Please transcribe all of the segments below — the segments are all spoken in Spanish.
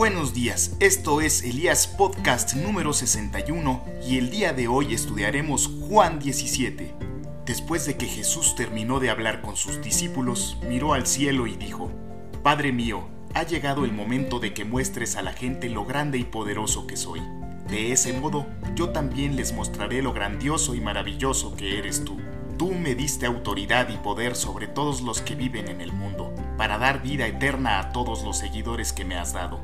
Buenos días, esto es Elías Podcast número 61 y el día de hoy estudiaremos Juan 17. Después de que Jesús terminó de hablar con sus discípulos, miró al cielo y dijo, Padre mío, ha llegado el momento de que muestres a la gente lo grande y poderoso que soy. De ese modo, yo también les mostraré lo grandioso y maravilloso que eres tú. Tú me diste autoridad y poder sobre todos los que viven en el mundo, para dar vida eterna a todos los seguidores que me has dado.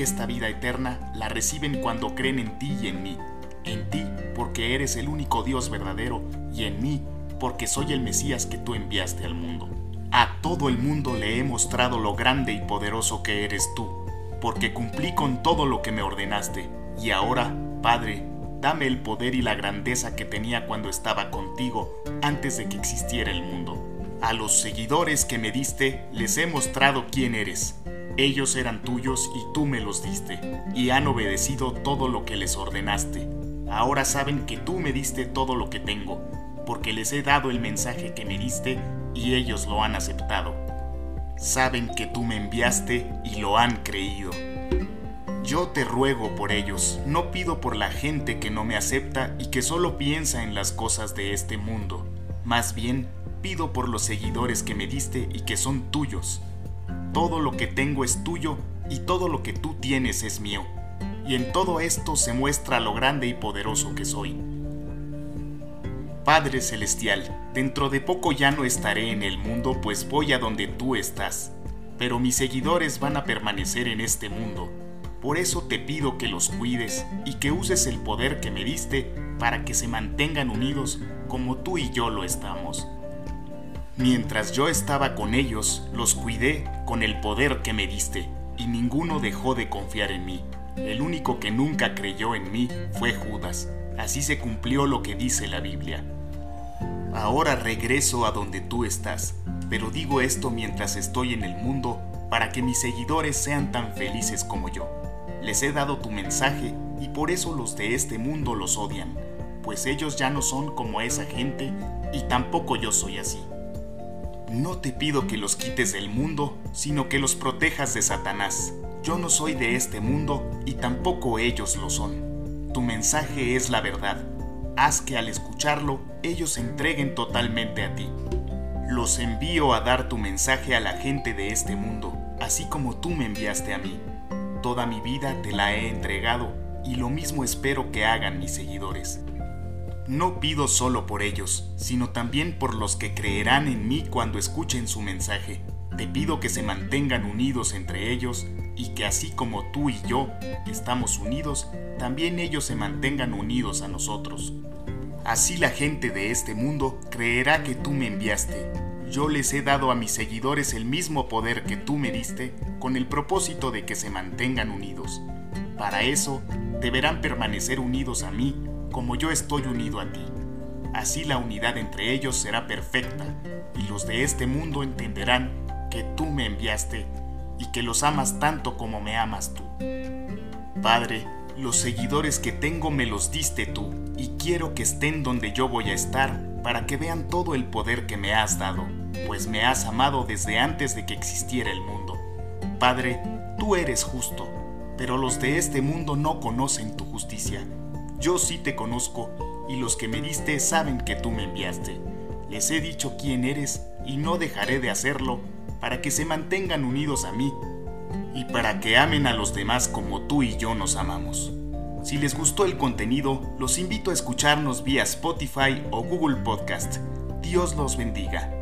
Esta vida eterna la reciben cuando creen en ti y en mí. En ti porque eres el único Dios verdadero y en mí porque soy el Mesías que tú enviaste al mundo. A todo el mundo le he mostrado lo grande y poderoso que eres tú, porque cumplí con todo lo que me ordenaste. Y ahora, Padre, dame el poder y la grandeza que tenía cuando estaba contigo antes de que existiera el mundo. A los seguidores que me diste les he mostrado quién eres ellos eran tuyos y tú me los diste, y han obedecido todo lo que les ordenaste. Ahora saben que tú me diste todo lo que tengo, porque les he dado el mensaje que me diste y ellos lo han aceptado. Saben que tú me enviaste y lo han creído. Yo te ruego por ellos, no pido por la gente que no me acepta y que solo piensa en las cosas de este mundo. Más bien, pido por los seguidores que me diste y que son tuyos todo lo que tengo es tuyo y todo lo que tú tienes es mío. Y en todo esto se muestra lo grande y poderoso que soy. Padre Celestial, dentro de poco ya no estaré en el mundo, pues voy a donde tú estás, pero mis seguidores van a permanecer en este mundo. Por eso te pido que los cuides y que uses el poder que me diste para que se mantengan unidos como tú y yo lo estamos. Mientras yo estaba con ellos, los cuidé con el poder que me diste, y ninguno dejó de confiar en mí. El único que nunca creyó en mí fue Judas. Así se cumplió lo que dice la Biblia. Ahora regreso a donde tú estás, pero digo esto mientras estoy en el mundo para que mis seguidores sean tan felices como yo. Les he dado tu mensaje y por eso los de este mundo los odian, pues ellos ya no son como esa gente y tampoco yo soy así. No te pido que los quites del mundo, sino que los protejas de Satanás. Yo no soy de este mundo y tampoco ellos lo son. Tu mensaje es la verdad. Haz que al escucharlo ellos se entreguen totalmente a ti. Los envío a dar tu mensaje a la gente de este mundo, así como tú me enviaste a mí. Toda mi vida te la he entregado y lo mismo espero que hagan mis seguidores. No pido solo por ellos, sino también por los que creerán en mí cuando escuchen su mensaje. Te pido que se mantengan unidos entre ellos y que así como tú y yo estamos unidos, también ellos se mantengan unidos a nosotros. Así la gente de este mundo creerá que tú me enviaste. Yo les he dado a mis seguidores el mismo poder que tú me diste con el propósito de que se mantengan unidos. Para eso, deberán permanecer unidos a mí como yo estoy unido a ti. Así la unidad entre ellos será perfecta, y los de este mundo entenderán que tú me enviaste y que los amas tanto como me amas tú. Padre, los seguidores que tengo me los diste tú, y quiero que estén donde yo voy a estar para que vean todo el poder que me has dado, pues me has amado desde antes de que existiera el mundo. Padre, tú eres justo, pero los de este mundo no conocen tu justicia yo sí te conozco, y los que me diste saben que tú me enviaste. Les he dicho quién eres, y no dejaré de hacerlo, para que se mantengan unidos a mí, y para que amen a los demás como tú y yo nos amamos. Si les gustó el contenido, los invito a escucharnos vía Spotify o Google Podcast. Dios los bendiga.